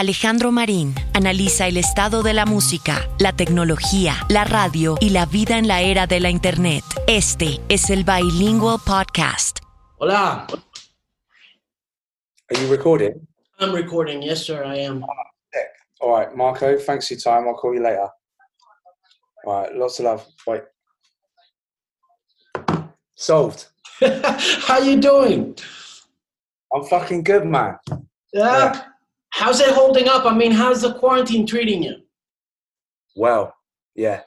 Alejandro Marín analiza el estado de la música, la tecnología, la radio y la vida en la era de la Internet. Este es el Bilingual Podcast. Hola. Are you recording? I'm recording. Yes, sir, I am. All right, Marco, thanks for your time. I'll call you later. All right, lots of love. Bye. Solved. How you doing? I'm fucking good, man. Yeah. Yeah. How's it holding up? I mean, how's the quarantine treating you? Well, yeah.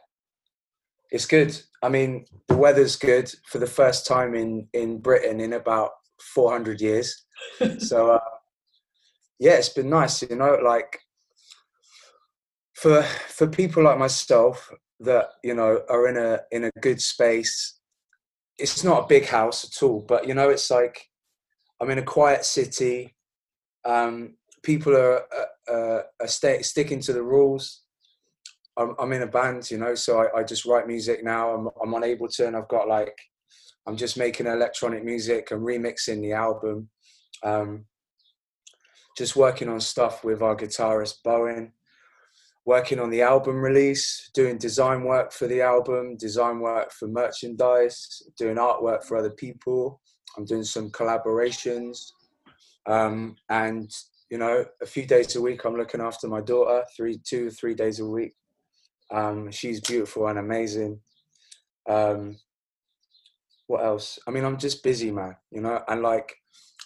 It's good. I mean, the weather's good for the first time in, in Britain in about 400 years. so, uh, yeah, it's been nice, you know, like for for people like myself that you know are in a in a good space it's not a big house at all but you know it's like i'm in a quiet city um people are uh, uh, are sticking to the rules I'm, I'm in a band you know so I, I just write music now I'm, I'm on ableton i've got like i'm just making electronic music and remixing the album um just working on stuff with our guitarist bowen working on the album release, doing design work for the album, design work for merchandise, doing artwork for other people. I'm doing some collaborations. Um, and, you know, a few days a week, I'm looking after my daughter, three, two, three days a week. Um, she's beautiful and amazing. Um, what else? I mean, I'm just busy, man, you know, and like,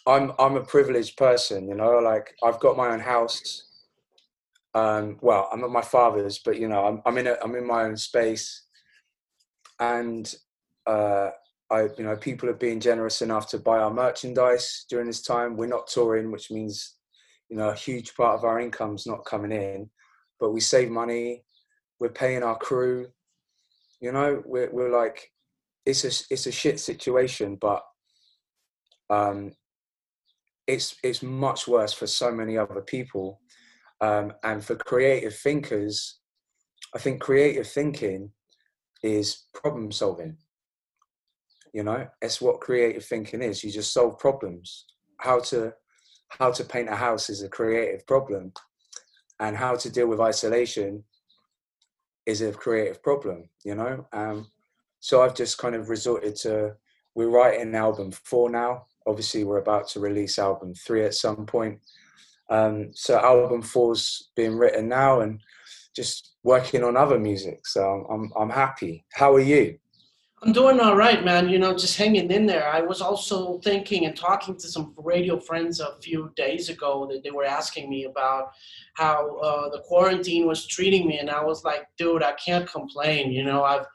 I'm, I'm a privileged person, you know, like I've got my own house um, well, I'm at my father's, but you know, I'm, I'm in a, I'm in my own space, and uh, I, you know, people have been generous enough to buy our merchandise during this time. We're not touring, which means, you know, a huge part of our income's not coming in, but we save money. We're paying our crew. You know, we're we're like, it's a it's a shit situation, but um, it's it's much worse for so many other people um, and for creative thinkers, I think creative thinking is problem solving. You know, it's what creative thinking is. You just solve problems. How to how to paint a house is a creative problem, and how to deal with isolation is a creative problem. You know, um, so I've just kind of resorted to we're writing album four now. Obviously, we're about to release album three at some point. Um, so album four's being written now, and just working on other music. So I'm I'm happy. How are you? I'm doing all right, man. You know, just hanging in there. I was also thinking and talking to some radio friends a few days ago that they were asking me about how uh, the quarantine was treating me, and I was like, dude, I can't complain. You know, I've,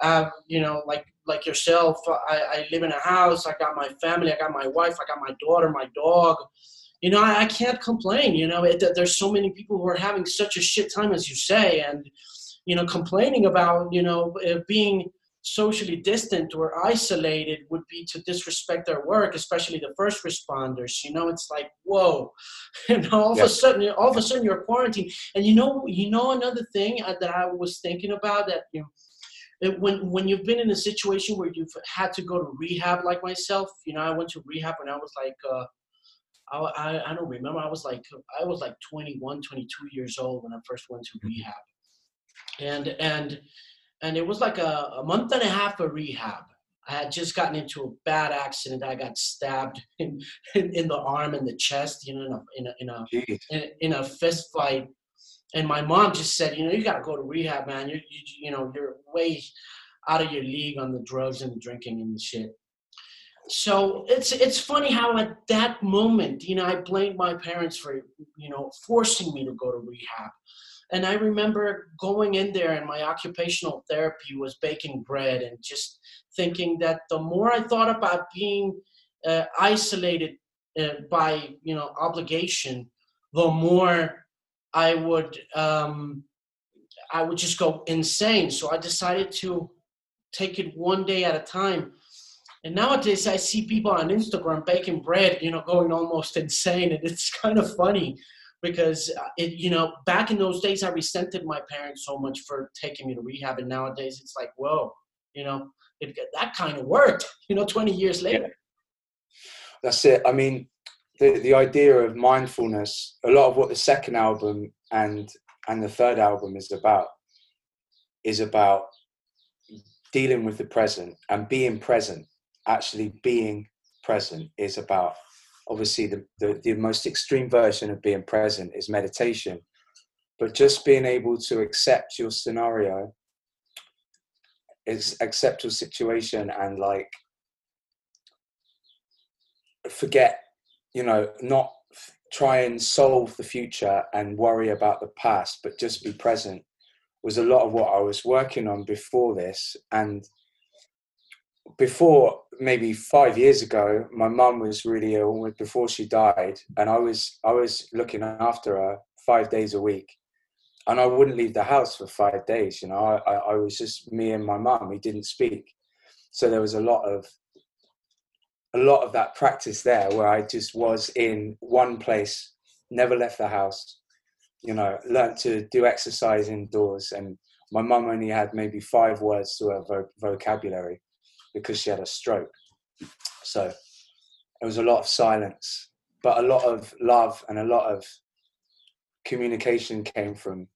I've, you know, like like yourself, I, I live in a house. I got my family. I got my wife. I got my daughter, my dog you know, I, I can't complain. You know, it, there's so many people who are having such a shit time, as you say, and you know, complaining about you know being socially distant or isolated would be to disrespect their work, especially the first responders. You know, it's like whoa, and all of a sudden, all of a sudden, you're quarantined. And you know, you know, another thing that I was thinking about that you know when when you've been in a situation where you've had to go to rehab like myself you know i went to rehab when i was like uh, I, I, I don't remember. I was like I was like 21, 22 years old when I first went to rehab, and and and it was like a, a month and a half of rehab. I had just gotten into a bad accident. I got stabbed in, in, in the arm and the chest, you know, in a in a in a, in, in a fist fight. And my mom just said, you know, you got to go to rehab, man. You you you know, you're way out of your league on the drugs and the drinking and the shit so it's it's funny how at that moment you know i blamed my parents for you know forcing me to go to rehab and i remember going in there and my occupational therapy was baking bread and just thinking that the more i thought about being uh, isolated uh, by you know obligation the more i would um, i would just go insane. So i decided to take it one day at a time. And nowadays, I see people on Instagram baking bread, you know, going almost insane, and it's kind of funny because uh, it, you know, back in those days, I resented my parents so much for taking me to rehab, and nowadays, it's like, whoa, you know, it, that kind of worked, you know, 20 years later. That's it. I mean, the, the idea of mindfulness, a lot of what the second album and and the third album is about is about dealing with the present and being present. Actually, being present is about obviously the, the, the most extreme version of being present is meditation. But just being able to accept your scenario is accept your situation and like forget you know not try and solve the future and worry about the past but just be present was a lot of what i was working on before this. And before maybe five years ago my mum was really ill before she died and i was i was looking after her five days a week. And i wouldn't leave the house for five days you know i, I was just me and my mum we didn't speak. So there was a lot of a lot of that practice there where i just was in one place never left the house you know learned to do exercise indoors. And my mum only had maybe five words to her vo- vocabulary because she had a stroke. So it was a lot of silence, but a lot of love and a lot of communication came from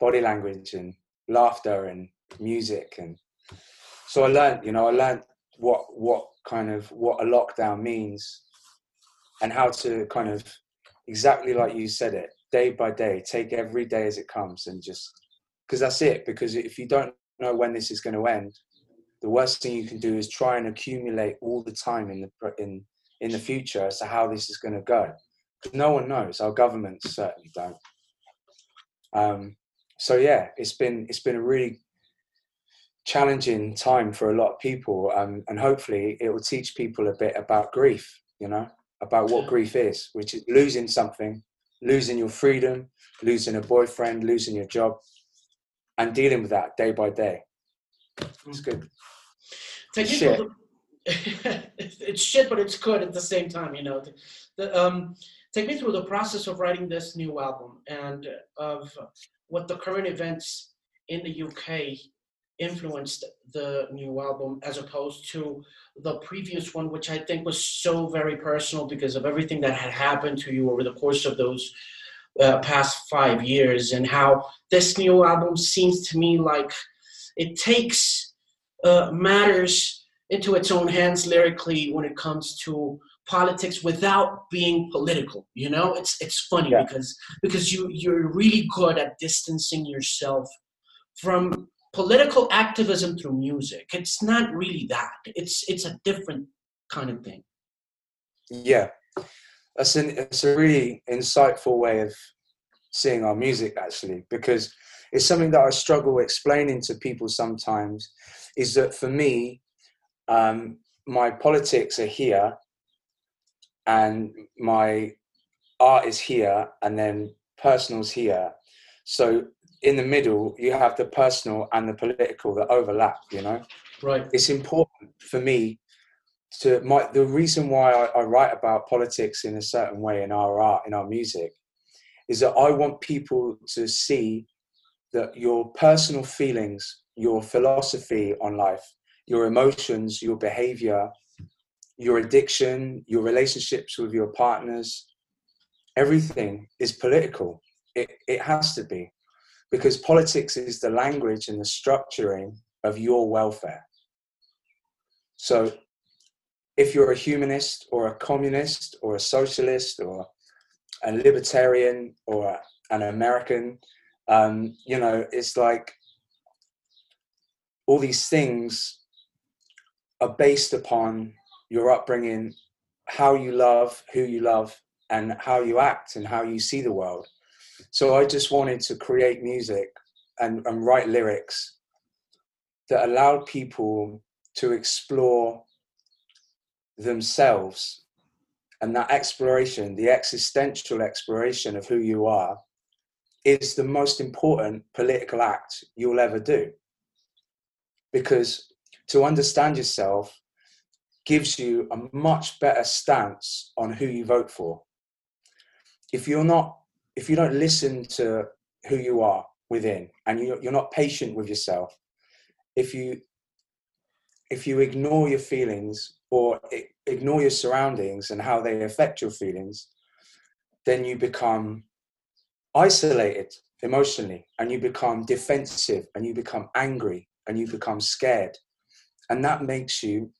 body language and laughter and music and so I learned, you know, I learned what what kind of what a lockdown means and how to kind of exactly like you said it, day by day, take every day as it comes and just because that's it. Because if you don't know when this is going to end, the worst thing you can do is try and accumulate all the time in the in in the future as to how this is going to go. Because No one knows. Our governments certainly don't. Um, so yeah, it's been it's been a really challenging time for a lot of people, um, and hopefully it will teach people a bit about grief. You know, about what grief is, which is losing something, losing your freedom, losing a boyfriend, losing your job, and dealing with that day by day. It's good. Take shit. The, it's shit, but it's good at the same time. You know, the, the, um, take me through the process of writing this new album and of what the current events in the UK influenced the new album as opposed to the previous one, which I think was so very personal because of everything that had happened to you over the course of those uh, past five years, and how this new album seems to me like it takes uh, matters into its own hands lyrically when it comes to politics without being political you know? It's it's funny yeah. because because you you're really good at distancing yourself from political activism through music. It's not really that. It's it's a different kind of thing. Yeah. That's an it's a really insightful way of seeing our music actually because it's something that I struggle explaining to people sometimes is that for me, um, my politics are here and my art is here and then personal's here. So in the middle, you have the personal and the political that overlap, you know? Right. It's important for me to my the reason why I, I write about politics in a certain way in our art, in our music, is that I want people to see that your personal feelings, your philosophy on life, your emotions, your behavior, your addiction, your relationships with your partners, everything is political. It, it has to be because politics is the language and the structuring of your welfare. So if you're a humanist or a communist or a socialist or a libertarian or an American, um, you know, it's like all these things are based upon your upbringing, how you love, who you love, and how you act and how you see the world. So I just wanted to create music and, and write lyrics that allowed people to explore themselves and that exploration, the existential exploration of who you are, is the most important political act you'll ever do. Because to understand yourself gives you a much better stance on who you vote for. If you're not, if you don't listen to who you are within and you're not patient with yourself, if you if you ignore your feelings or ignore your surroundings and how they affect your feelings, then you become isolated emotionally and you become defensive and you become angry and you become scared. And that makes you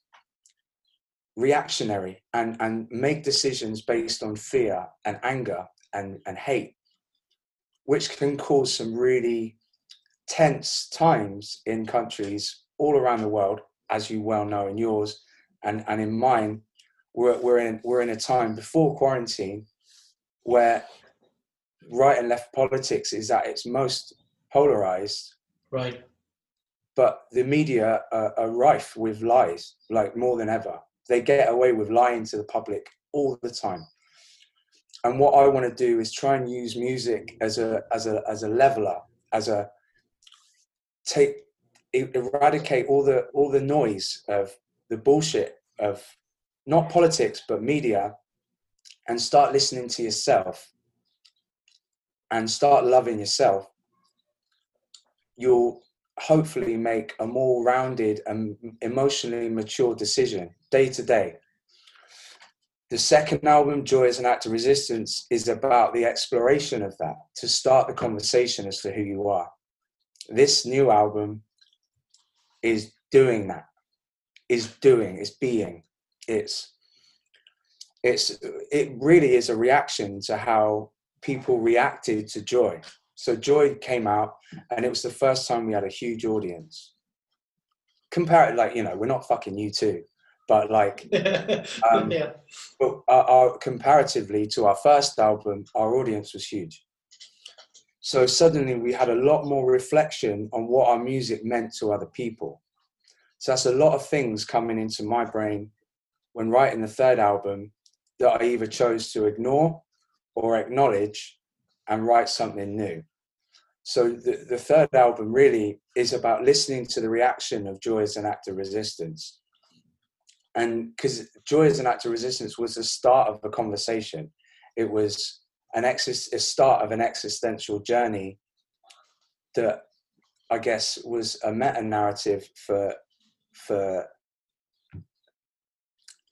reactionary and, and make decisions based on fear and anger and, and hate, which can cause some really tense times in countries all around the world, as you well know in yours and, and in mine. We're, we're, in, we're in a time before quarantine where right and left politics is at its most polarized. Right. But the media are, are rife with lies, like more than ever. They get away with lying to the public all the time. And what I want to do is try and use music as a as a as a leveler, as a take eradicate all the all the noise of the bullshit of not politics but media and start listening to yourself and start loving yourself, you'll hopefully make a more rounded and emotionally mature decision day to day. The second album, Joy as an Act of Resistance, is about the exploration of that to start the conversation as to who you are. This new album is doing that, is doing, it's being, it's it's it really is a reaction to how people reacted to Joy. So Joy came out, and it was the first time we had a huge audience. Compare it, like you know, we're not fucking U2, but like, um, yeah. But our, our, comparatively to our first album, our audience was huge. So suddenly we had a lot more reflection on what our music meant to other people. So that's a lot of things coming into my brain when writing the third album that I either chose to ignore or acknowledge and write something new. So the, the third album really is about listening to the reaction of Joy as an act of resistance. And because Joy as an act of resistance was the start of a conversation, it was an exis- a start of an existential journey that I guess was a meta narrative for for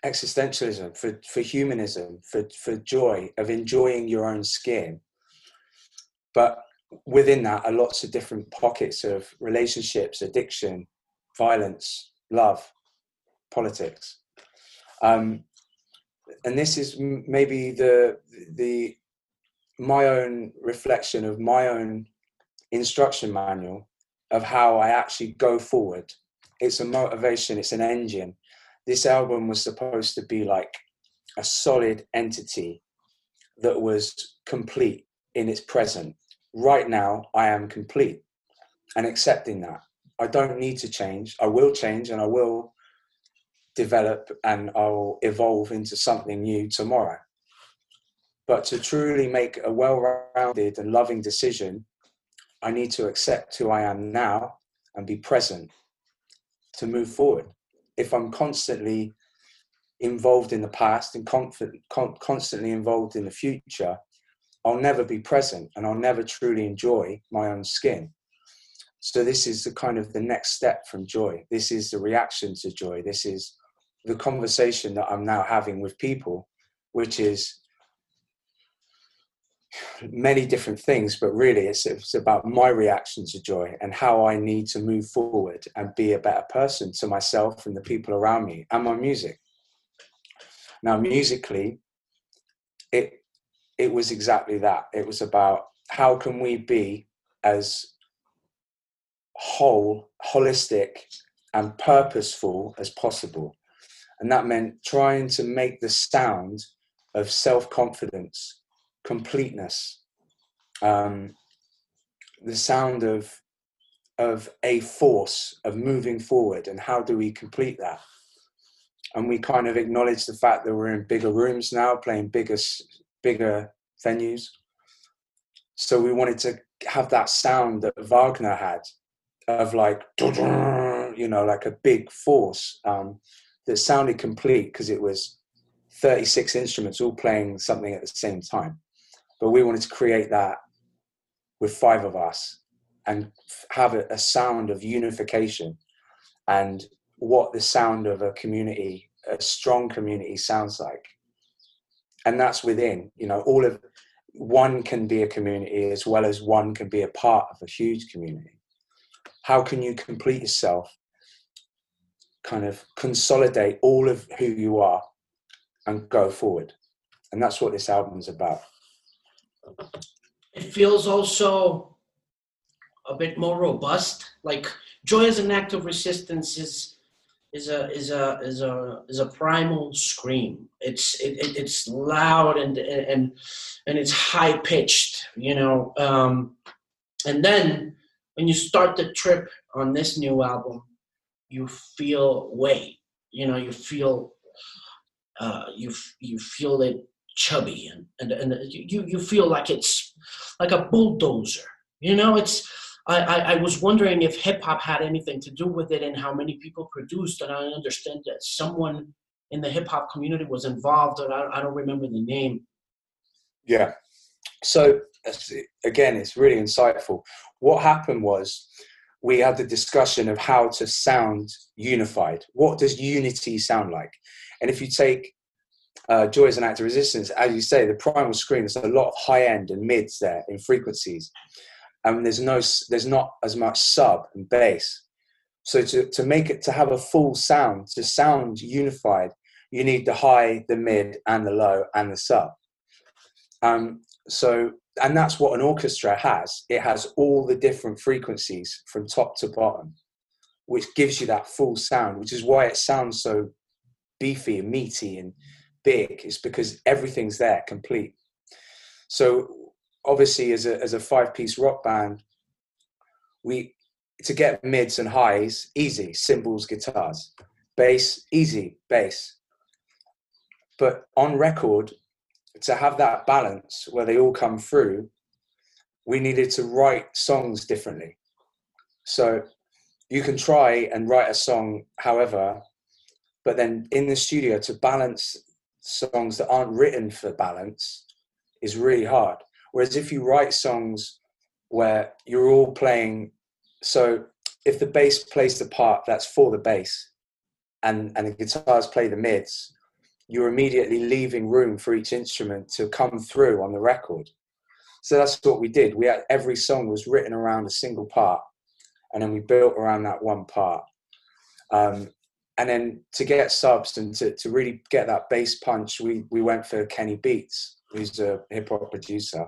existentialism, for, for humanism, for, for joy, of enjoying your own skin. But within that are lots of different pockets of relationships, addiction, violence, love, politics. Um, and this is maybe the the my own reflection of my own instruction manual of how I actually go forward. It's a motivation, it's an engine this album was supposed to be like a solid entity that was complete in its present. Right now, I am complete and accepting that. I don't need to change. I will change and I will develop and I'll evolve into something new tomorrow. But to truly make a well rounded and loving decision, I need to accept who I am now and be present to move forward if I'm constantly involved in the past and constantly involved in the future, I'll never be present and I'll never truly enjoy my own skin. So this is the kind of the next step from joy. This is the reaction to joy. This is the conversation that I'm now having with people, which is many different things, but really it's, it's about my reaction to joy and how I need to move forward and be a better person to myself and the people around me and my music. Now, musically, it it was exactly that. It was about how can we be as whole, holistic, and purposeful as possible. And that meant trying to make the sound of self confidence completeness, um, the sound of of a force of moving forward, and how do we complete that? And we kind of acknowledge the fact that we're in bigger rooms now, playing bigger bigger venues. So we wanted to have that sound that Wagner had of like you know like a big force um, that sounded complete because it was 36 instruments all playing something at the same time but we wanted to create that with five of us and have a, sound of unification. And what the sound of a community a strong community sounds like. And that's within you know all of one can be a community as well as one can be a part of a huge community. How can you complete yourself kind of consolidate all of who you are and go forward? And that's what this album is about it feels also a bit more robust like joy as an act of resistance is is a is a is a is a primal scream. It's it, it, it's loud and and and it's high pitched, you know. Um, and then when you start the trip on this new album, you feel weight. You know, you feel uh, you you feel it chubby and and and you you feel like it's like a bulldozer. You know, it's I, I, I was wondering if hip hop had anything to do with it and how many people produced. And I understand that someone in the hip hop community was involved, and I, I don't remember the name. Yeah. So again, it's really insightful. What happened was we had the discussion of how to sound unified. What does unity sound like? And if you take uh, Joy is an Act of Resistance, as you say, the primal scream, there's a lot of high end and mids there in frequencies. And there's no there's not as much sub and bass. So to, to make it to have a full sound to sound unified you need the high the mid and the low and the sub. Um, so and that's what an orchestra has. It has all the different frequencies from top to bottom which gives you that full sound which is why it sounds so beefy and meaty and big is because everything's there complete so obviously as a as a five piece rock band, we to get mids and highs easy, cymbals, guitars, bass easy, bass. But on record, to have that balance where they all come through, we needed to write songs differently. So you can try and write a song however, but then in the studio to balance songs that aren't written for balance is really hard. Whereas if you write songs where you're all playing, so if the bass plays the part that's for the bass and, and the guitars play the mids, you're immediately leaving room for each instrument to come through on the record. So that's what we did. We had every song was written around a single part, and then we built around that one part. Um, and then to get subs and to, to really get that bass punch, we we went for Kenny Beats, who's a hip hop producer,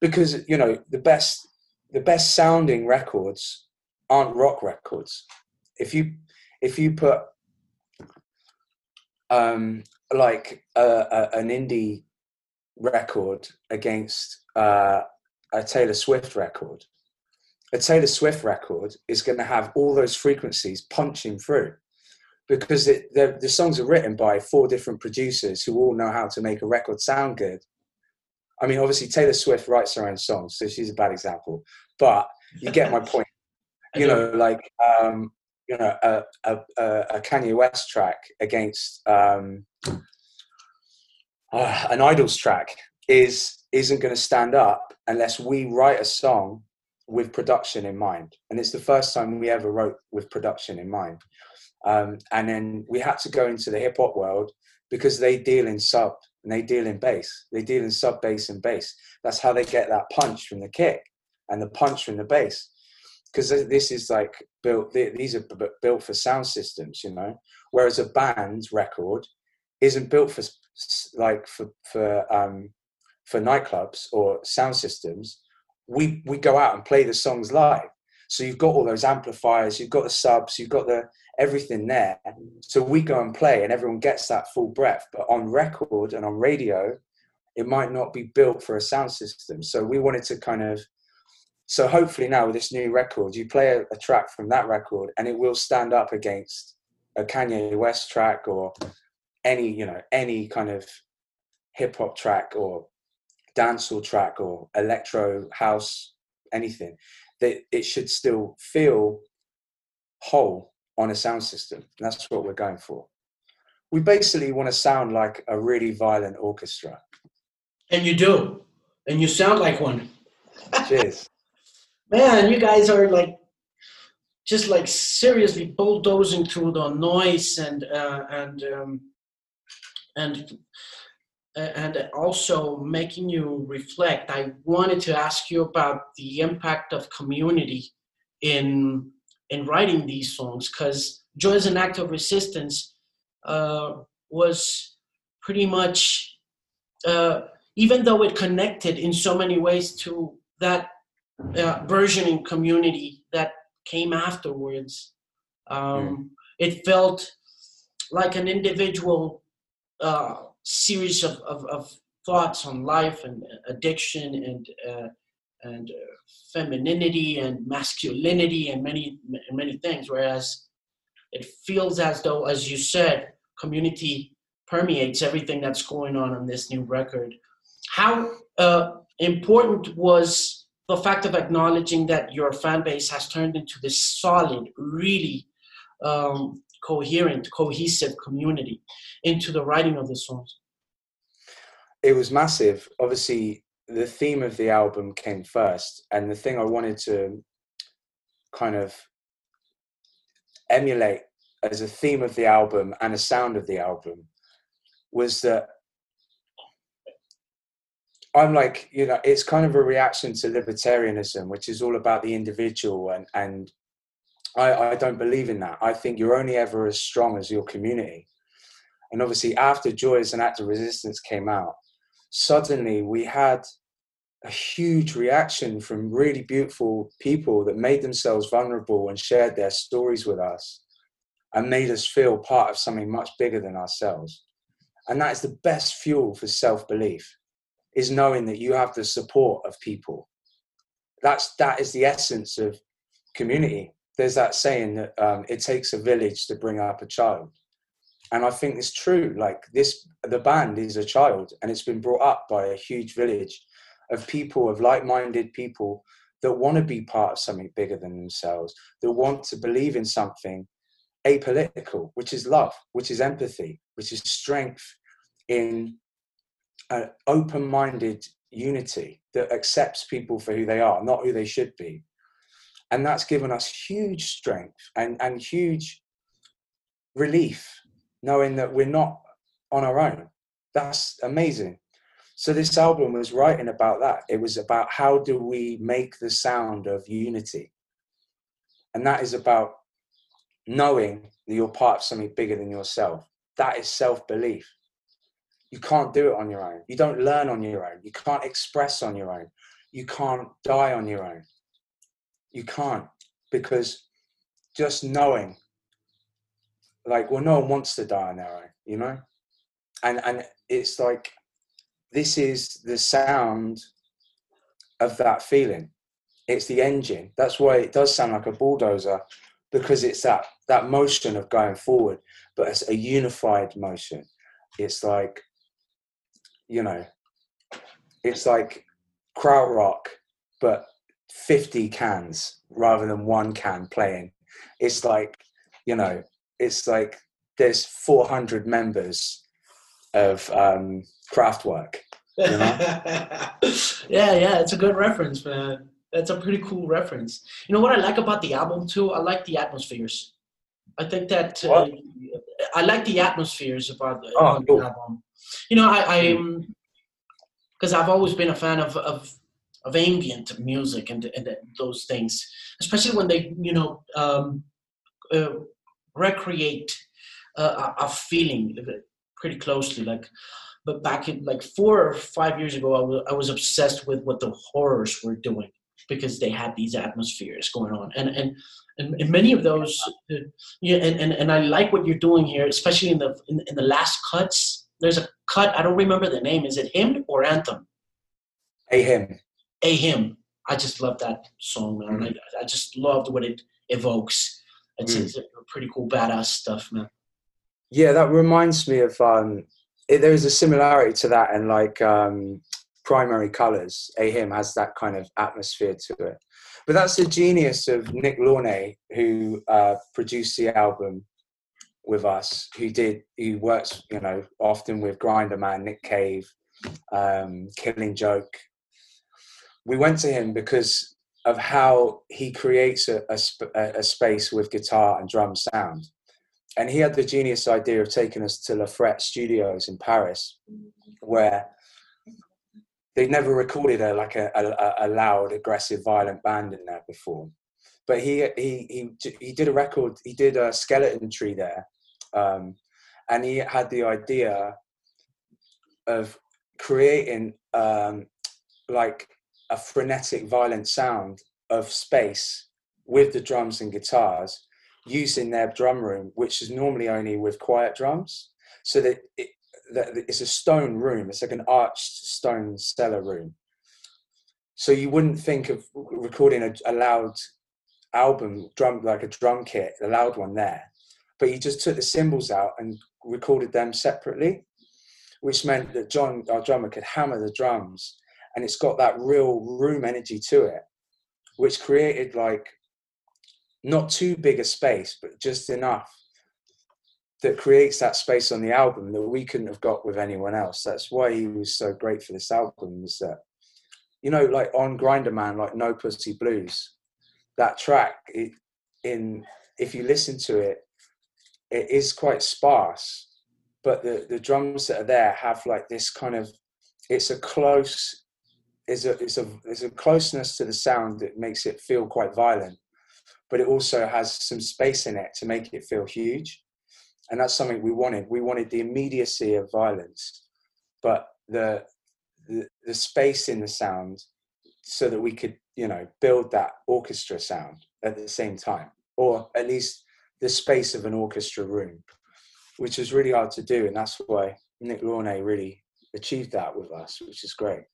because you know the best the best sounding records aren't rock records. If you if you put um, like a, a, an indie record against uh, a Taylor Swift record, a Taylor Swift record is going to have all those frequencies punching through because it, the, the songs are written by four different producers who all know how to make a record sound good I mean, obviously Taylor Swift writes her own songs, so she's a bad example. But you get my point. You know, like um, you know, a, a, a Kanye West track against um, uh, an IDLES track is isn't going to stand up unless we write a song with production in mind. And it's the first time we ever wrote with production in mind. Um, and then we had to go into the hip hop world because they deal in sub and they deal in bass. They deal in sub bass and bass. That's how they get that punch from the kick and the punch from the bass. Because this is like built, these are built for sound systems, you know. Whereas a band record isn't built for like for for um, for nightclubs or sound systems. We we go out and play the songs live. So you've got all those amplifiers, you've got the subs, you've got the everything there. So we go and play, and everyone gets that full breath. But on record and on radio, it might not be built for a sound system. So we wanted to kind of. So hopefully now with this new record, you play a, a track from that record, and it will stand up against a Kanye West track or any you know any kind of hip hop track or dancehall track or electro house anything that it should still feel whole on a sound system. That's what we're going for. We basically want to sound like a really violent orchestra. And you do. And you sound like one. Cheers. Man, you guys are like just like seriously bulldozing through the noise and uh, and um, and and also making you reflect. I wanted to ask you about the impact of community in in writing these songs because "Joy is an Act of Resistance" uh, was pretty much, uh, even though it connected in so many ways to that uh, versioning community that came afterwards. Um, mm. It felt like an individual uh, series of, of, of, thoughts on life and addiction and uh, and uh, femininity and masculinity and many many things. Whereas it feels as though, as you said, community permeates everything that's going on on this new record. How uh, important was the fact of acknowledging that your fan base has turned into this solid, really um, coherent, cohesive community into the writing of the songs? It was massive. Obviously, the theme of the album came first, and the thing I wanted to kind of emulate as a theme of the album and a sound of the album was that I'm like, you know, it's kind of a reaction to libertarianism, which is all about the individual, and and I, I don't believe in that. I think you're only ever as strong as your community. And obviously, after Joy as an Act of Resistance came out, suddenly we had a huge reaction from really beautiful people that made themselves vulnerable and shared their stories with us and made us feel part of something much bigger than ourselves. And that is the best fuel for self belief is knowing that you have the support of people. That's that is the essence of community. There's that saying that um, it takes a village to bring up a child, and I think it's true. Like this, the band is a child, and it's been brought up by a huge village of people, of like-minded people that want to be part of something bigger than themselves, that want to believe in something apolitical, which is love, which is empathy, which is strength in an open-minded unity that accepts people for who they are, not who they should be. And that's given us huge strength and, and huge relief, knowing that we're not on our own. That's amazing. So this album was writing about that. It was about how do we make the sound of unity. And that is about knowing that you're part of something bigger than yourself. That is self-belief. You can't do it on your own. You don't learn on your own. You can't express on your own. You can't die on your own. You can't because just knowing, like, well, no one wants to die on their own, you know? And, and it's like, this is the sound of that feeling. It's the engine. That's why it does sound like a bulldozer because it's that, that motion of going forward, but it's a unified motion. It's like you know, it's like krautrock, but 50 cans rather than one can playing. It's like, you know, it's like there's 400 members of um, Kraftwerk. You know? yeah, yeah, it's a good reference, man. That's a pretty cool reference. You know what I like about the album too? I like the atmospheres. I think that uh, I like the atmospheres about the, oh, cool. album. You know, I, I'm because I've always been a fan of of, of ambient music and, and those things, especially when they you know um, uh, recreate uh, a feeling pretty closely. Like, but back in like four or five years ago, I was, I was obsessed with what the horrors were doing because they had these atmospheres going on and and and, and many of those uh, yeah and, and and i like what you're doing here especially in the in, in the last cuts there's a cut. I don't remember the name. Is it hymn or anthem? A hymn. A hymn. I just love that song, man. Mm. I, I just loved what it evokes. It's, mm. it's pretty cool, badass stuff, man. Yeah, that reminds me of. Um, it, there is a similarity to that, and like um, primary colors. A hymn has that kind of atmosphere to it. But that's the genius of Nick Launay, who uh, produced the album with us who did who works you know often with Grinderman, Nick Cave, um, Killing Joke. We went to him because of how he creates a, a, a, space with guitar and drum sound. And he had the genius idea of taking us to La Frette Studios in Paris, where they'd never recorded a like a, a, a loud, aggressive, violent band in there before. But he he he he did a record. He did a skeleton tree there, um, and he had the idea of creating um, like a frenetic, violent sound of space with the drums and guitars using their drum room, which is normally only with quiet drums. So that, it, that it's a stone room. It's like an arched stone cellar room. So you wouldn't think of recording a, a loud album drum like a drum kit, a loud one there. But he just took the cymbals out and recorded them separately, which meant that John, our drummer, could hammer the drums and it's got that real room energy to it, which created like not too big a space, but just enough that creates that space on the album that we couldn't have got with anyone else. That's why he was so great for this album. Is that you know, like on Grinderman like No Pussy Blues, that track it, in if you listen to it, it is quite sparse, but the the drums that are there have like this kind of it's a close is a a there's a closeness to the sound that makes it feel quite violent, but it also has some space in it to make it feel huge, and that's something we wanted. We wanted the immediacy of violence, but the the, the space in the sound, so that we could you know build that orchestra sound at the same time, or at least the space of an orchestra room, which is really hard to do, and that's why Nick Launay really achieved that with us, which is great.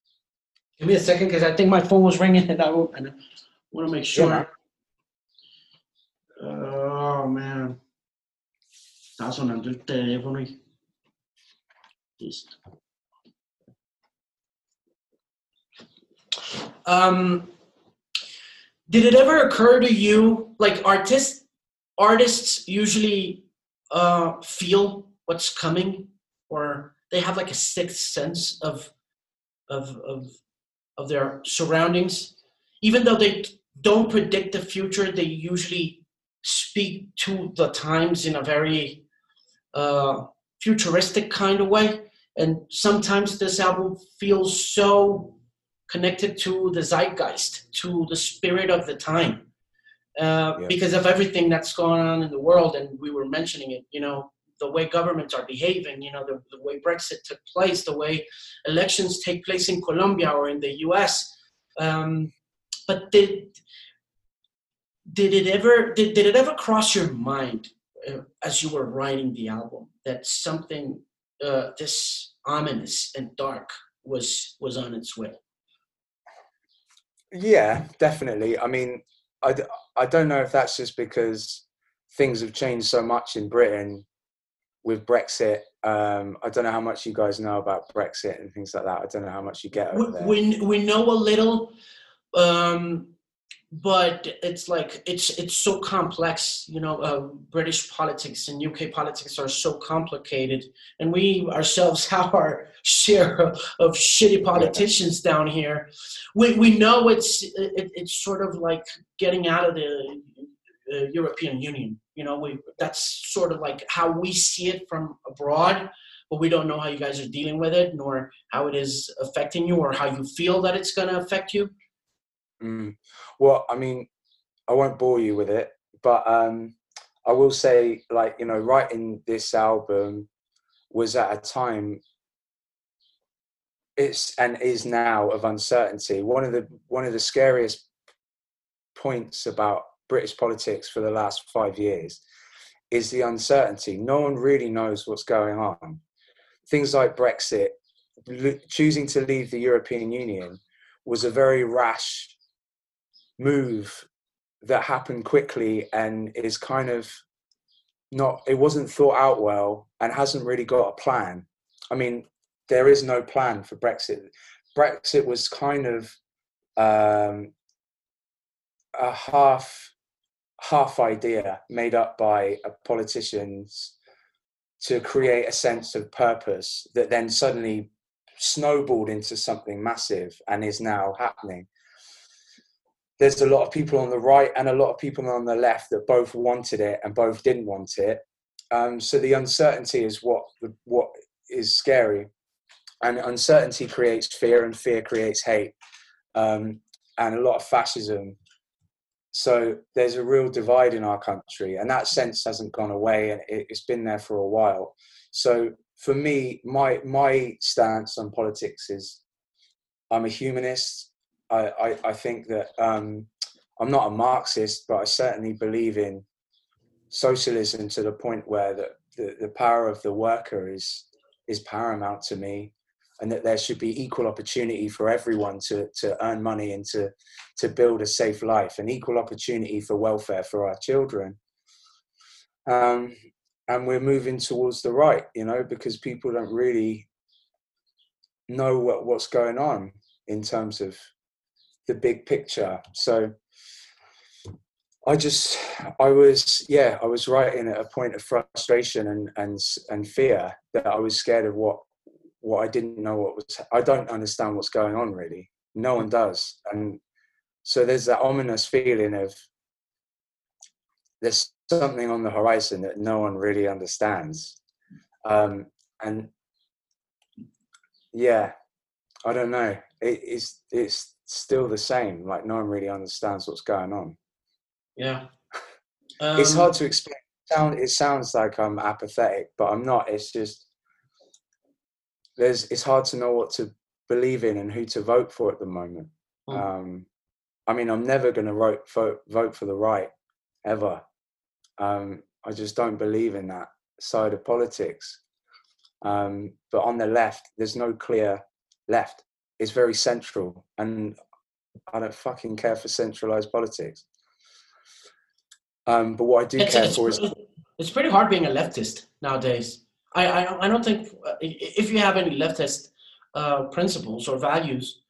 Give me a second because I think my phone was ringing and I, want to make sure. Oh man. Está sonando el teléfono y. Listo. Um, did it ever occur to you, like artists, artists usually uh, feel what's coming, or they have like a sixth sense of, of, of of their surroundings. Even though they don't predict the future, they usually speak to the times in a very uh, futuristic kind of way. And sometimes this album feels so connected to the zeitgeist, to the spirit of the time. Uh, yeah. Because of everything that's going on in the world, and we were mentioning it, you know, the way governments are behaving, you know, the, the way Brexit took place, the way elections take place in Colombia or in the US. Um, but did did it ever did, did it ever cross your mind uh, as you were writing the album that something uh, this ominous and dark was was on its way? Yeah, definitely. I mean, I, I don't know if that's just because things have changed so much in Britain with Brexit, um, I don't know how much you guys know about Brexit and things like that. I don't know how much you get over there. We we know a little, um, but it's like it's it's so complex. You know, uh, British politics and UK politics are so complicated, and we ourselves have our share of, of shitty politicians yeah. down here. We we know it's it, it's sort of like getting out of the uh, European Union. You know, we that's sort of like how we see it from abroad, but we don't know how you guys are dealing with it, nor how it is affecting you, or how you feel that it's going to affect you. Mm. Well, I mean, I won't bore you with it, but um, I will say, like you know, writing this album was at a time it's and is now of uncertainty. One of the one of the scariest points about British politics for the last five years is the uncertainty. No one really knows what's going on. Things like Brexit, choosing to leave the European Union was a very rash move that happened quickly and is kind of not, it wasn't thought out well and hasn't really got a plan. I mean, there is no plan for Brexit. Brexit was kind of um, a half half idea made up by politicians to create a sense of purpose that then suddenly snowballed into something massive and is now happening. there's a lot of people on the right and a lot of people on the left that both wanted it and both didn't want it. Um, so the uncertainty is what what is scary, and uncertainty creates fear, and fear creates hate, um, and a lot of fascism. So there's a real divide in our country, and that sense hasn't gone away, and it, it's been there for a while. So for me, my my stance on politics is, I'm a humanist. I I, I think that um, I'm not a Marxist, but I certainly believe in socialism to the point where the, the, the power of the worker is is paramount to me and that there should be equal opportunity for everyone to, to earn money and to, to build a safe life and equal opportunity for welfare for our children. Um, and we're moving towards the right, you know, because people don't really know what, what's going on in terms of the big picture. So I just, I was, yeah, I was writing at a point of frustration and and and fear that I was scared of what what I didn't know what was. I don't understand what's going on really. No one does, and so there's that ominous feeling of there's something on the horizon that no one really understands, um, and yeah, I don't know. It, it's it's still the same. Like no one really understands what's going on. Yeah. Um, it's hard to explain. It sounds like I'm apathetic, but I'm not. It's just there's it's hard to know what to believe in and who to vote for at the moment. Hmm. Um, I mean, I'm never going to vote, vote vote for the right ever. Um, I just don't believe in that side of politics. Um, but on the left, there's no clear left. It's very central, and I don't fucking care for centralized politics. Um, but what I do it's, care it's, for is it's pretty hard being a leftist nowadays. I, I, I don't think uh, if you have any leftist uh, principles or values,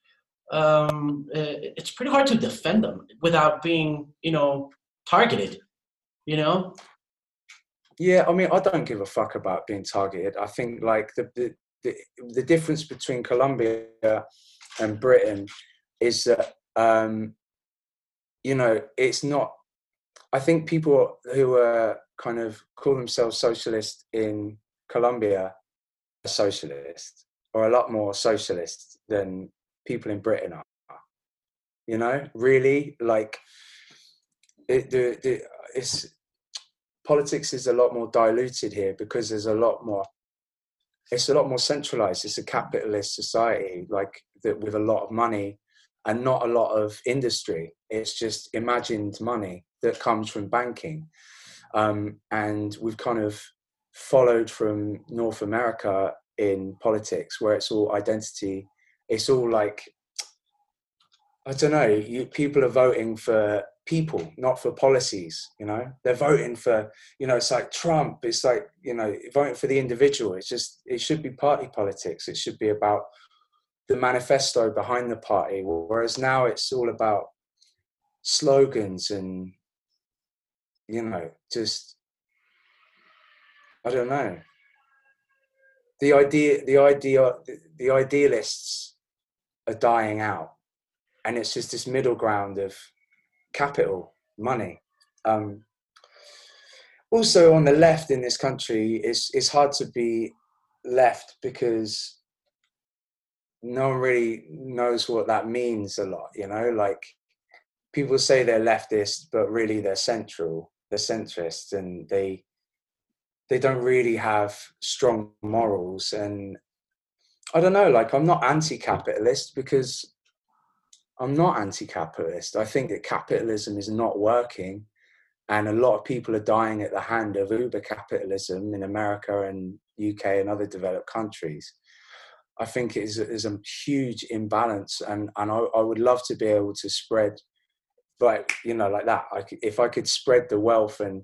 um, uh, it's pretty hard to defend them without being, you know, targeted. You know. Yeah, I mean, I don't give a fuck about being targeted. I think like the the the, the difference between Colombia and Britain is that um, you know it's not I think people who are kind of call themselves socialist in Colombia are socialist or a lot more socialist than people in Britain are. You know, really, like it, the, the, it's politics is a lot more diluted here because there's a lot more. It's a lot more centralized. It's a capitalist society, like that, with a lot of money and not a lot of industry. It's just imagined money that comes from banking. Um, and we've kind of followed from North America in politics, where it's all identity. It's all like, I don't know, you, people are voting for people, not for policies, you know? They're voting for, you know, it's like Trump, it's like, you know, voting for the individual. It's just, it should be party politics. It should be about the manifesto behind the party, whereas now it's all about slogans and you know just I don't know. The idea the idea the idealists are dying out and it's just this middle ground of capital money. Um, also on the left in this country it's it's hard to be left because no one really knows what that means a lot you know? Like people say they're leftist but really they're central they're centrist and they they don't really have strong morals and i don't know like i'm not anti-capitalist because i'm not anti-capitalist i think that capitalism is not working and a lot of people are dying at the hand of uber capitalism in america and uk and other developed countries I think it is, is a huge imbalance, and and I, I would love to be able to spread, like you know, like that. I could, if I could spread the wealth and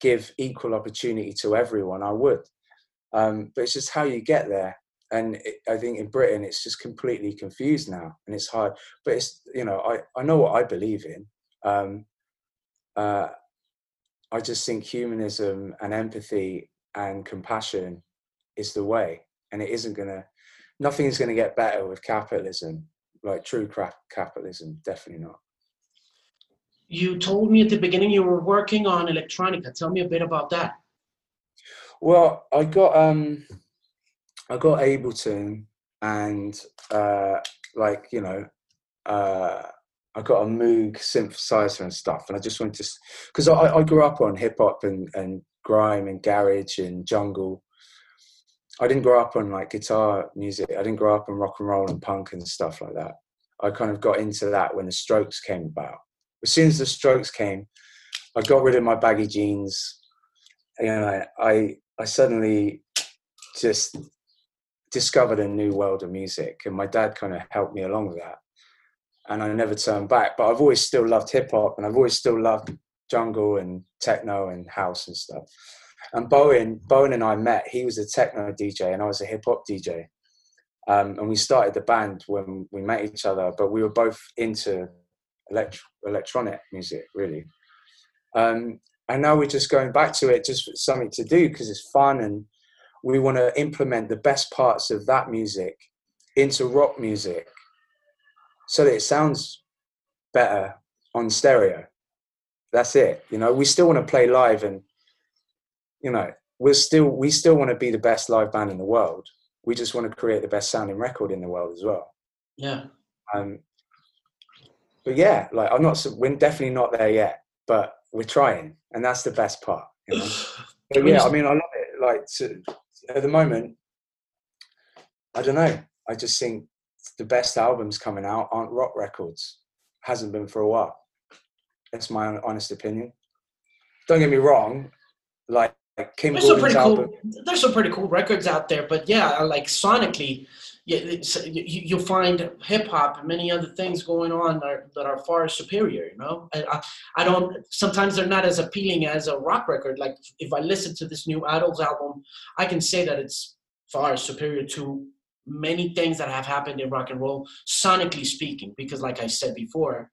give equal opportunity to everyone, I would. Um, but it's just how you get there, and it, I think in Britain it's just completely confused now, and it's hard. But it's you know, I I know what I believe in. Um, uh, I just think humanism and empathy and compassion is the way, and it isn't going to nothing's going to get better with capitalism, like true crap capitalism. Definitely not. You told me at the beginning you were working on electronica. Tell me a bit about that. Well, I got um, I got Ableton and uh, like you know, uh, I got a Moog synthesizer and stuff, and I just wanted to because I, I grew up on hip hop and and grime and garage and jungle. I didn't grow up on like guitar music. I didn't grow up on rock and roll and punk and stuff like that. I kind of got into that when the Strokes came about. As soon as the Strokes came, I got rid of my baggy jeans. Know, I I suddenly just discovered a new world of music, and my dad kind of helped me along with that. And I never turned back. But I've always still loved hip hop, and I've always still loved jungle and techno and house and stuff. And Bowen, Bowen and I met. He was a techno DJ, and I was a hip hop DJ. Um, and we started the band when we met each other, but we were both into elect- electronic music, really. Um, and now we're just going back to it, just something to do because it's fun, and we want to implement the best parts of that music into rock music, so that it sounds better on stereo. That's it. You know, we still want to play live, and you know, we're still we still want to be the best live band in the world we just want to create the best sounding record in the world as well. Yeah. Um, but yeah, like I'm not, we're definitely not there yet, but we're trying, and that's the best part. You know? but yeah, I mean, I love it. Like to, at the moment, I don't know. I just think the best albums coming out aren't rock records. Hasn't been for a while. That's my honest opinion. Don't get me wrong. Like like Kim there's some pretty album. cool. There's some pretty cool records out there, but yeah, like sonically, you, will find hip hop and many other things going on that are, that are far superior. You know, I, I, don't. Sometimes they're not as appealing as a rock record. Like if I listen to this new IDLES album, I can say that it's far superior to many things that have happened in rock and roll, sonically speaking. Because, like I said before,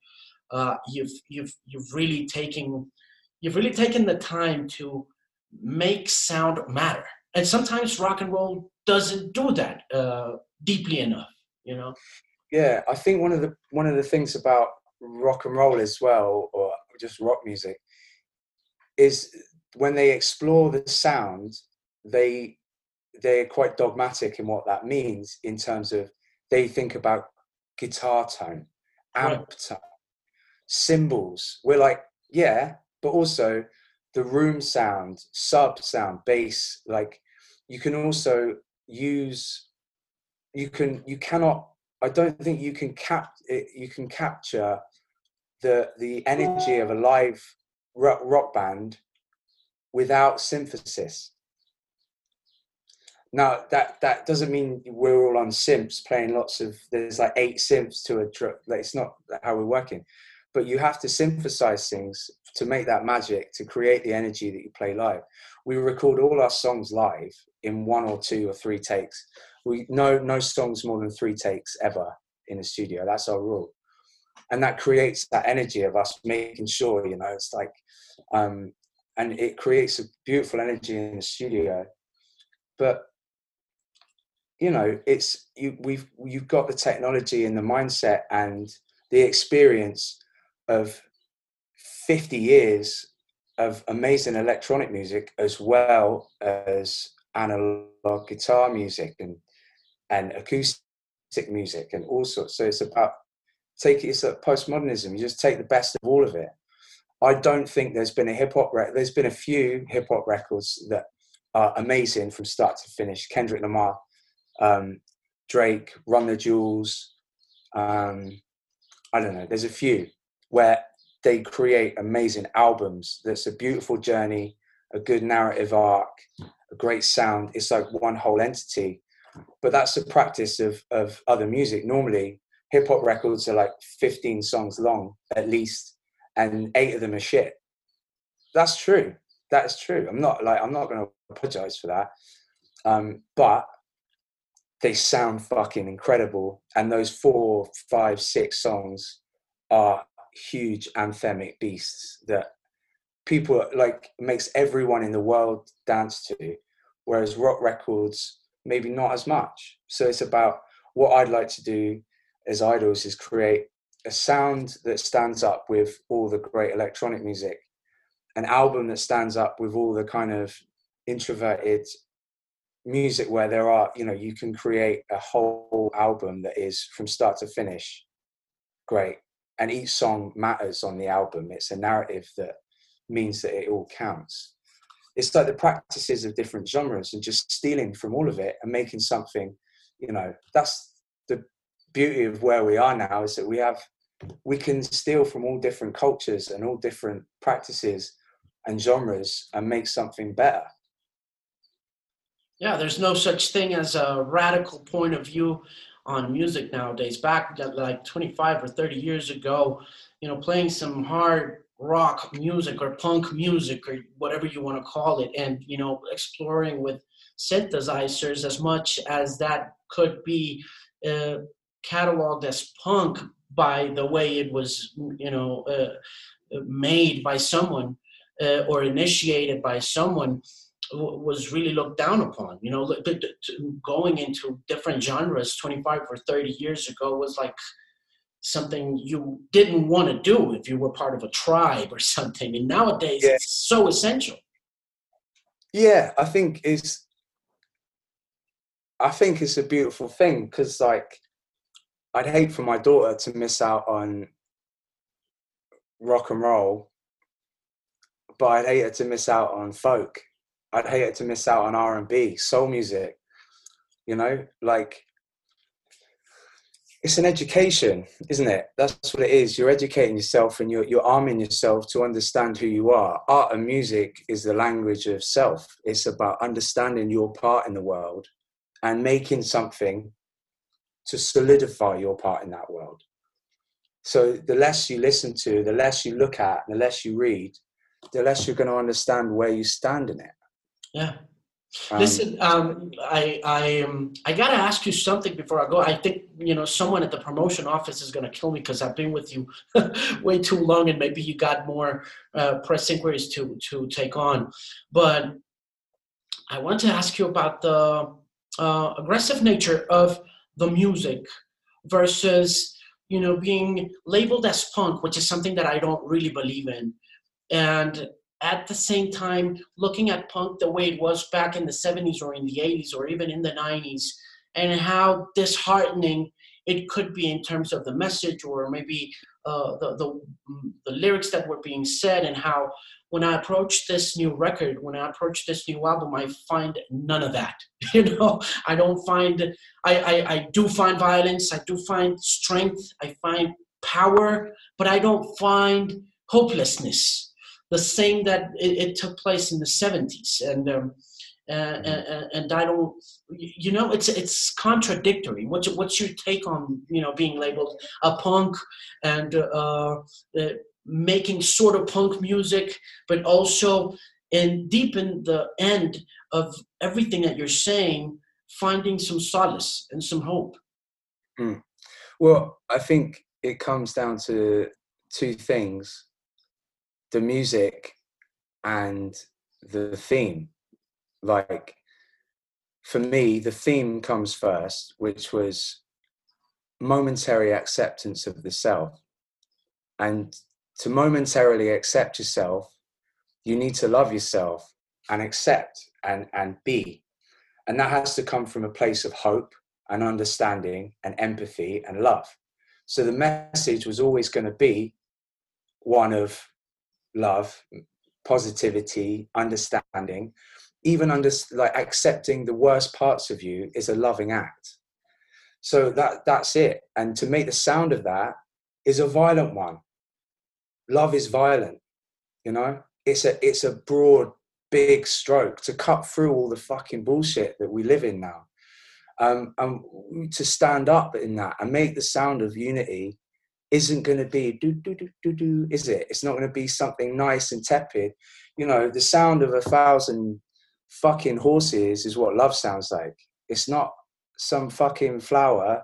uh, you've you've you've really taken you've really taken the time to make sound matter. And sometimes rock and roll doesn't do that uh, deeply enough, you know. Yeah, I think one of the one of the things about rock and roll as well, or just rock music, is when they explore the sound, they they're quite dogmatic in what that means in terms of they think about guitar tone, amp right. tone, cymbals. We're like, yeah, but also the room sound, sub sound, bass, like you can also use you can you cannot I don't think you can cap you can capture the the energy of a live rock, band without synthesis. Now that that doesn't mean we're all on synths playing lots of. There's like eight synths to a. Like it's not how we're working, but you have to synthesize things to make that magic to create the energy that you play live we record all our songs live in one or two or three takes we no no songs more than three takes ever in the studio. That's our rule. And that creates that energy of us making sure you know it's like um and it creates a beautiful energy in the studio. But you know it's you we've you've got the technology and the mindset and the experience of 50 years of amazing electronic music as well as analog guitar music and and acoustic music and all sorts. So it's about take it's a postmodernism. You just take the best of all of it. I don't think there's been a hip hop record. There's been a few hip hop records that are amazing from start to finish. Kendrick Lamar, um, Drake, Run the Jewels. Um, I don't know. There's a few where they create amazing albums. That's a beautiful journey, a good narrative arc, a great sound. It's like one whole entity. But that's the practice of of other music. Normally, hip hop records are like 15 songs long at least, and eight of them are shit. That's true. That's true. I'm not like I'm not going to apologize for that. Um, but they sound fucking incredible, and those four, five, six songs are huge anthemic beasts that people like makes everyone in the world dance to whereas rock records maybe not as much so it's about what i'd like to do as IDLES is create a sound that stands up with all the great electronic music, an album that stands up with all the kind of introverted music where there are, you know, you can create a whole album that is from start to finish great. And each song matters on the album. It's a narrative that means that it all counts. It's like the practices of different genres and just stealing from all of it and making something, you know, that's the beauty of where we are now is that we have we can steal from all different cultures and all different practices and genres and make something better. Yeah, there's no such thing as a radical point of view on music nowadays. Back like 25 or 30 years ago, you know, playing some hard rock music or punk music or whatever you want to call it, and you know, exploring with synthesizers as much as that could be uh, cataloged as punk by the way it was, you know, uh, made by someone uh, or initiated by someone was really looked down upon. You know, going into different genres 25 or 30 years ago was like something you didn't want to do if you were part of a tribe or something. And nowadays, yeah. it's so essential. Yeah, I think it's. I think it's a beautiful thing because, like, I'd hate for my daughter to miss out on rock and roll, but I'd hate her to miss out on folk. I'd hate her to miss out on R and B, soul music. You know, like it's an education, isn't it? That's what it is. You're educating yourself and you're, you're arming yourself to understand who you are. Art and music is the language of self. It's about understanding your part in the world and making something to solidify your part in that world. So the less you listen to, the less you look at, the less you read, the less you're going to understand where you stand in it. Yeah. Um, Listen, um, I I um, I gotta ask you something before I go. I think you know someone at the promotion office is gonna kill me because I've been with you way too long, and maybe you got more uh, press inquiries to to take on. But I want to ask you about the uh, aggressive nature of the music versus you know being labeled as punk, which is something that I don't really believe in, and at the same time looking at punk the way it was back in the 70s or in the 80s or even in the 90s and how disheartening it could be in terms of the message or maybe uh, the, the, the lyrics that were being said and how when I approach this new record, when I approach this new album, I find none of that. You know, I don't find, I, I, I do find violence, I do find strength, I find power, but I don't find hopelessness the same that it, it took place in the 70s and um, uh, mm-hmm. and, and I don't, you know, it's it's contradictory. What's what's your take on you know being labeled a punk and uh, uh, making sort of punk music, but also in deep in the end of everything that you're saying, finding some solace and some hope. Mm. Well, I think it comes down to two things the music and the theme. Like for me, the theme comes first, which was momentary acceptance of the self. And to momentarily accept yourself, you need to love yourself and accept and, and be. And that has to come from a place of hope and understanding and empathy and love. So the message was always going to be one of love, positivity, understanding, even under like accepting the worst parts of you is a loving act. So that that's it. And to make the sound of that is a violent one. Love is violent, you know? It's a it's a broad, big stroke to cut through all the fucking bullshit that we live in now. Um, and to stand up in that and make the sound of unity isn't going to be do do do do do is it? It's not going to be something nice and tepid. You know the sound of a thousand fucking horses is what love sounds like. It's not some fucking flower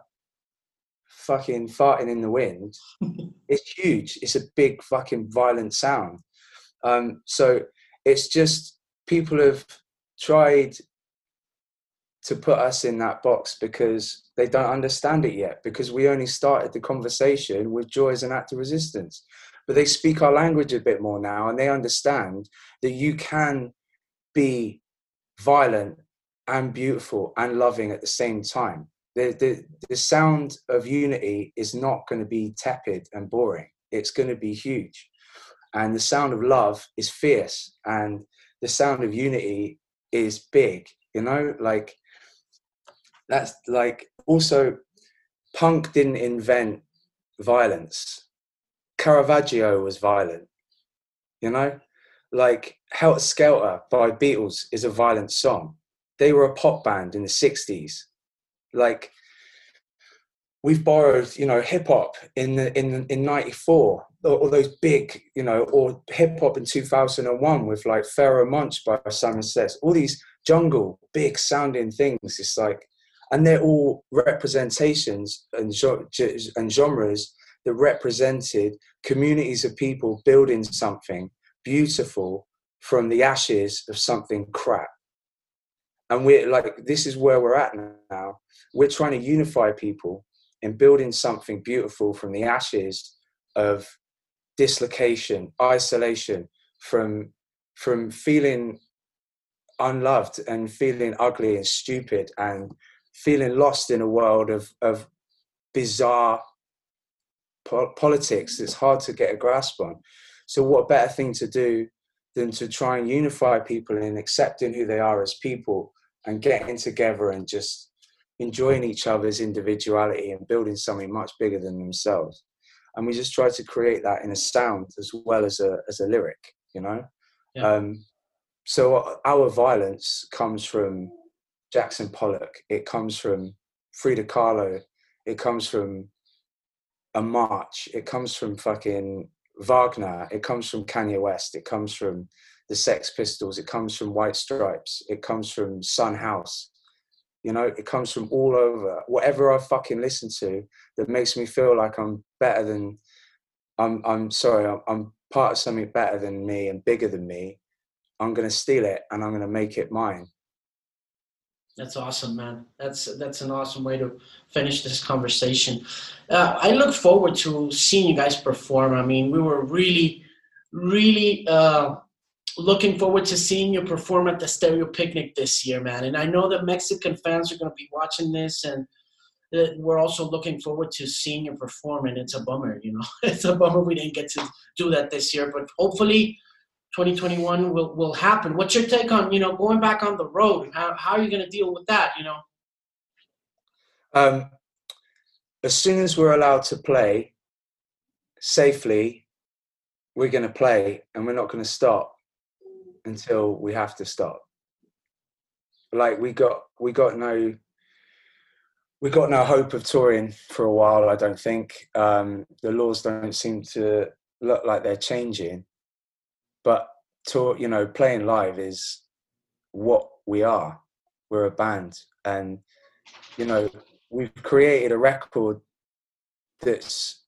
fucking farting in the wind. It's huge. It's a big fucking violent sound. Um, so it's just people have tried to put us in that box because they don't understand it yet because we only started the conversation with joy as an act of resistance. But they speak our language a bit more now and they understand that you can be violent and beautiful and loving at the same time. The, the, the sound of unity is not going to be tepid and boring. It's going to be huge. And the sound of love is fierce and the sound of unity is big you know? Like that's like also punk didn't invent violence. Caravaggio was violent you know? Like helter skelter by beatles is a violent song. They were a pop band in the 60s like we've borrowed you know hip hop in the in in 94 all those big you know or hip hop in 2001 with like Pharoahe Monch by Simon Says. All these jungle big sounding things. It's like and they're all representations and, genres that represented communities of people building something beautiful from the ashes of something crap. And we're like this is where we're at now. We're trying to unify people in building something beautiful from the ashes of dislocation isolation from from feeling unloved and feeling ugly and stupid and feeling lost in a world of, of bizarre po- politics it's hard to get a grasp on. So, what better thing to do than to try and unify people in accepting who they are as people and getting together and just enjoying each other's individuality and building something much bigger than themselves. And we just try to create that in a sound as well as a as a lyric, you know. Yeah. Um, so our violence comes from Jackson Pollock. It comes from Frida Kahlo. It comes from a march. It comes from fucking Wagner. It comes from Kanye West. It comes from the Sex Pistols. It comes from White Stripes. It comes from Sun House. You know, it comes from all over. Whatever I fucking listen to that makes me feel like I'm better than, I'm, I'm sorry, I'm, I'm part of something better than me and bigger than me. I'm going to steal it and I'm going to make it mine. That's awesome, man. That's that's an awesome way to finish this conversation. Uh, I look forward to seeing you guys perform. I mean, we were really, really uh, looking forward to seeing you perform at the Stereo Picnic this year, man. And I know that Mexican fans are going to be watching this, and uh, we're also looking forward to seeing you perform. And it's a bummer, you know, it's a bummer we didn't get to do that this year, but hopefully 2021 will, will happen. What's your take on, you know, going back on the road? How, how are you going to deal with that, you know? Um, as soon as we're allowed to play safely, we're going to play and we're not going to stop until we have to stop. Like we got, we got no, we got no hope of touring for a while. I don't think um, the laws don't seem to look like they're changing but to you know playing live is what we are. We're a band. And you know we've created a record that's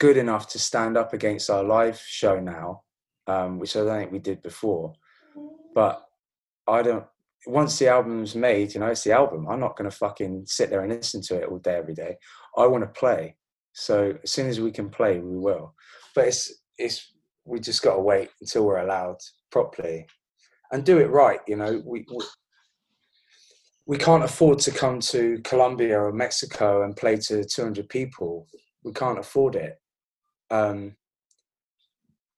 good enough to stand up against our live show now um, which i don't think we did before. But i don't once the album's made you know it's the album. I'm not going to fucking sit there and listen to it all day every day. I want to play. So as soon as we can play we will. But it's it's we just got to wait until we're allowed properly and do it right. You know, we, we we can't afford to come to Colombia or Mexico and play to 200 people. We can't afford it, um,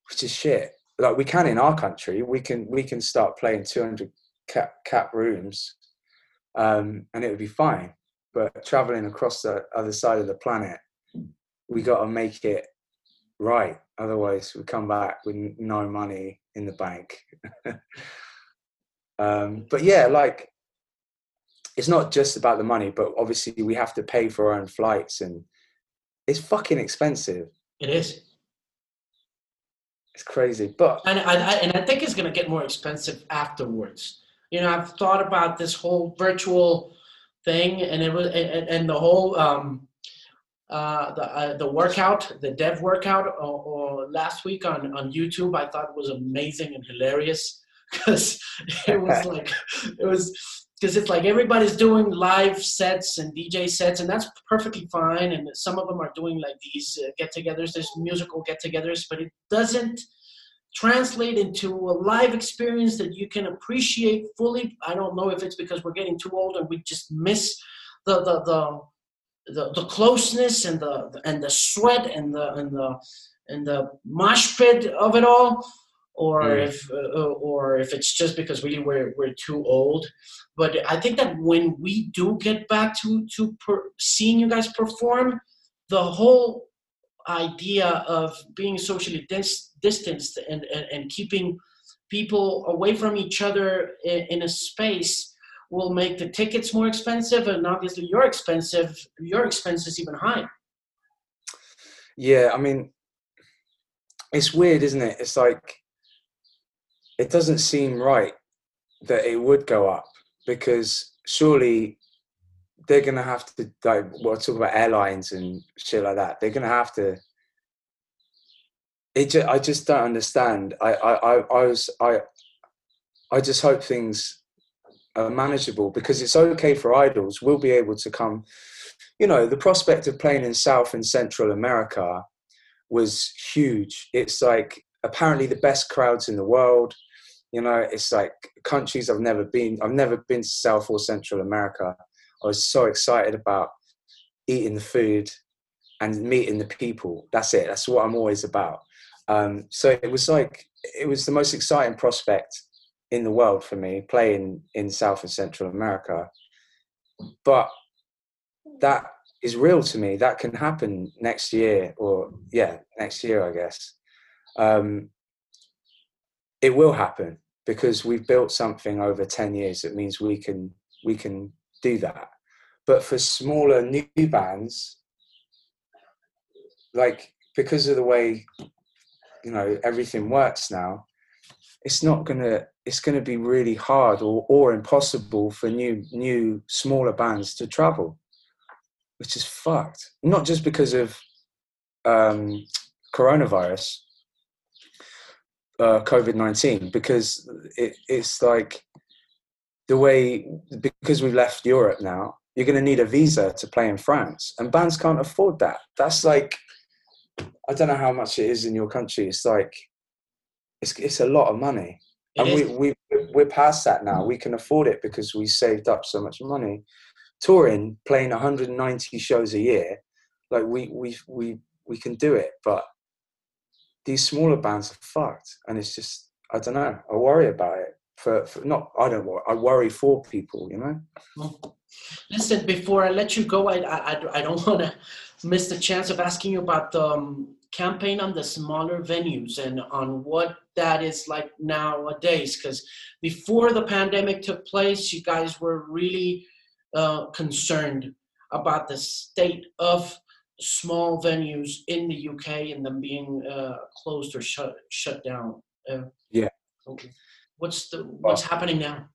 which is shit. Like we can in our country, we can we can start playing 200 cap cap rooms, um, and it would be fine. But traveling across the other side of the planet, we got to make it right. Otherwise, we come back with no money in the bank. um, but yeah, like it's not just about the money, but obviously we have to pay for our own flights, and it's fucking expensive. It is. It's crazy, but and I, I and I think it's gonna get more expensive afterwards. You know, I've thought about this whole virtual thing, and it was and, and the whole um, uh, the uh, the workout, the dev workout, or, or, last week on on YouTube, I thought was amazing and hilarious because it was like it was because it's like everybody's doing live sets and DJ sets, and that's perfectly fine. And some of them are doing like these uh, get-togethers, there's musical get-togethers, but it doesn't translate into a live experience that you can appreciate fully. I don't know if it's because we're getting too old and we just miss the the the the, the closeness and the and the sweat and the and the and the mosh pit of it all, or mm. if uh, or if it's just because really we're we're too old. But I think that when we do get back to to per, seeing you guys perform, the whole idea of being socially dis- distanced and, and, and, keeping people away from each other in, in, a space will make the tickets more expensive and obviously your expensive your expenses even higher yeah i mean it's weird isn't it it's like it doesn't seem right that it would go up because surely they're gonna have to like well talk about airlines and shit like that. They're gonna have to. It just, I just don't understand. I, I, I, I was I I just hope things are manageable because it's okay for IDLES. We'll be able to come. You know, the prospect of playing in South and Central America was huge. It's like apparently the best crowds in the world. You know, it's like countries I've never been. I've never been to South or Central America I was so excited about eating the food and meeting the people. That's it. That's what I'm always about. Um, so it was like it was the most exciting prospect in the world for me playing in South and Central America. But that is real to me. That can happen next year, or yeah, next year, I guess. Um, it will happen because we've built something over ten years. It means we can we can do that. But for smaller new bands, like because of the way you know everything works now, it's not gonna it's gonna be really hard or, or impossible for new new smaller bands to travel, which is fucked. Not just because of um, coronavirus, uh, COVID nineteen, because it, it's like the way because we've left Europe now you're going to need a visa to play in France, and bands can't afford that. That's like, I don't know how much it is in your country. It's like, it's it's a lot of money, it and is. we we we're past that now. We can afford it because we saved up so much money. Touring, playing 190 shows a year, like we we we we can do it, but these smaller bands are fucked, and it's just I don't know. I worry about it. For, for not I don't worry. I worry for people, you know. Listen, before I let you go, I, I, I don't want to miss the chance of asking you about the um, campaign on the smaller venues and on what that is like nowadays. Because before the pandemic took place, you guys were really uh, concerned about the state of small venues in the UK and them being uh, closed or shut shut down. Uh, yeah. Okay. What's the what's well, happening now?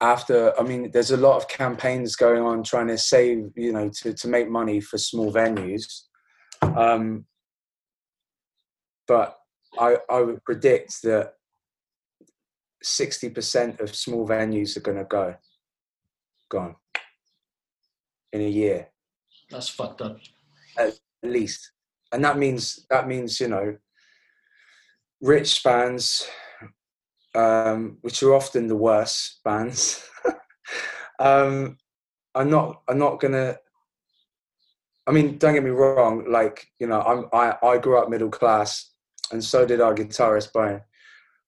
after i mean there's a lot of campaigns going on trying to save you know to, to make money for small venues um, but I, I would predict that 60% of small venues are going to go gone in a year that's fucked up at least and that means that means you know rich bands um, which are often the worst bands, um, I'm not. I'm not gonna. I mean, don't get me wrong. Like you know, I'm. I I grew up middle class, and so did our guitarist Brian.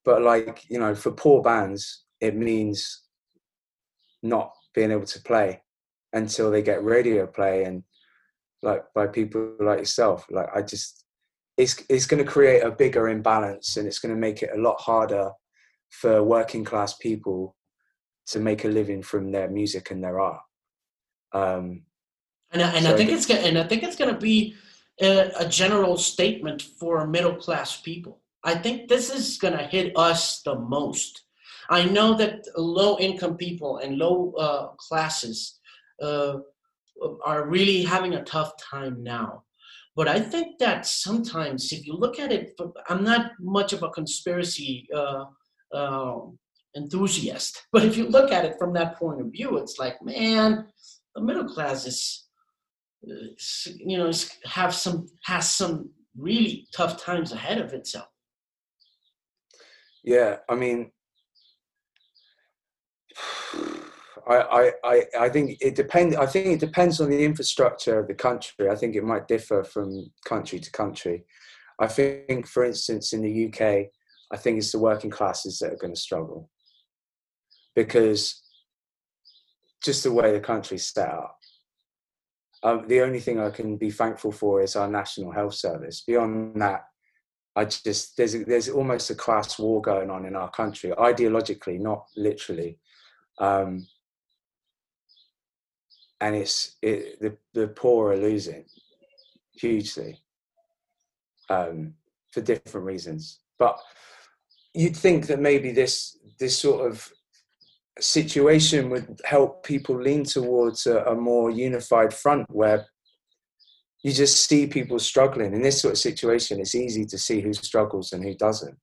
But like you know, for poor bands, it means not being able to play until they get radio play and like by people like yourself. Like I just, it's it's going to create a bigger imbalance, and it's going to make it a lot harder for working class people to make a living from their music and their art. Um, and I, and so I think it's and I think it's going to be a, a, general statement for middle class people. I think this is going to hit us the most. I know that low income people and low uh, classes uh, are really having a tough time now. But I think that sometimes, if you look at it, I'm not much of a conspiracy uh, um, enthusiast. But if you look at it from that point of view, it's like, man, the middle class is, is you know, have some has some really tough times ahead of itself. Yeah, I mean, I, I, I think it depends. I think it depends on the infrastructure of the country. I think it might differ from country to country. I think, for instance, in the UK, I think it's the working classes that are going to struggle because just the way the country's set up. Um, the only thing I can be thankful for is our national health service. Beyond that, I just there's there's almost a class war going on in our country, ideologically, not literally. Um, and it's it, the the poor are losing hugely um, for different reasons. But you'd think that maybe this this sort of situation would help people lean towards a, a more unified front where you just see people struggling in this sort of situation it's easy to see who struggles and who doesn't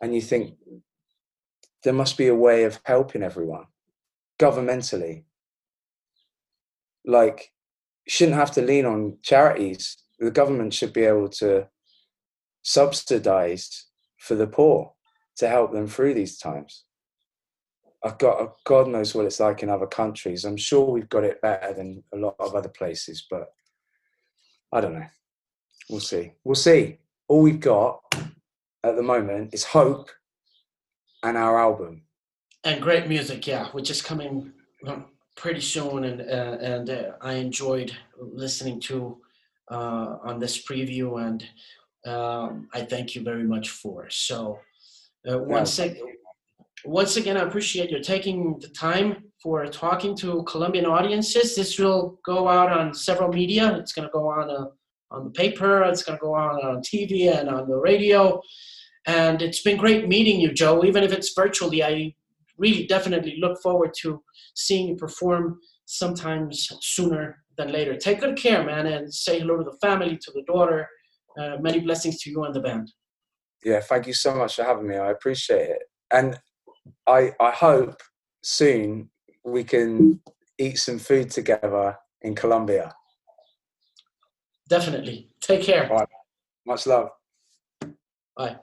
and you think there must be a way of helping everyone governmentally like shouldn't have to lean on charities. The government should be able to subsidize for the poor to help them through these times. I've got God knows what it's like in other countries. I'm sure we've got it better than a lot of other places, but I don't know. We'll see. We'll see. All we've got at the moment is hope and our album. And great music, yeah, which is coming pretty soon, and uh, and uh, I enjoyed listening to uh, on this preview, and um, I thank you very much for. So uh, once again, once again, I appreciate you taking the time for talking to Colombian audiences. This will go out on several media. It's going to go on uh, on the paper. It's going to go on on TV and on the radio. And it's been great meeting you, Joe. Even if it's virtually, I really definitely look forward to seeing you perform sometimes sooner than later. Take good care, man, and say hello to the family, to the daughter. Uh, many blessings to you and the band. Yeah, thank you so much for having me. I appreciate it. And I, I hope soon we can eat some food together in Colombia. Definitely. Take care. Much love. Bye.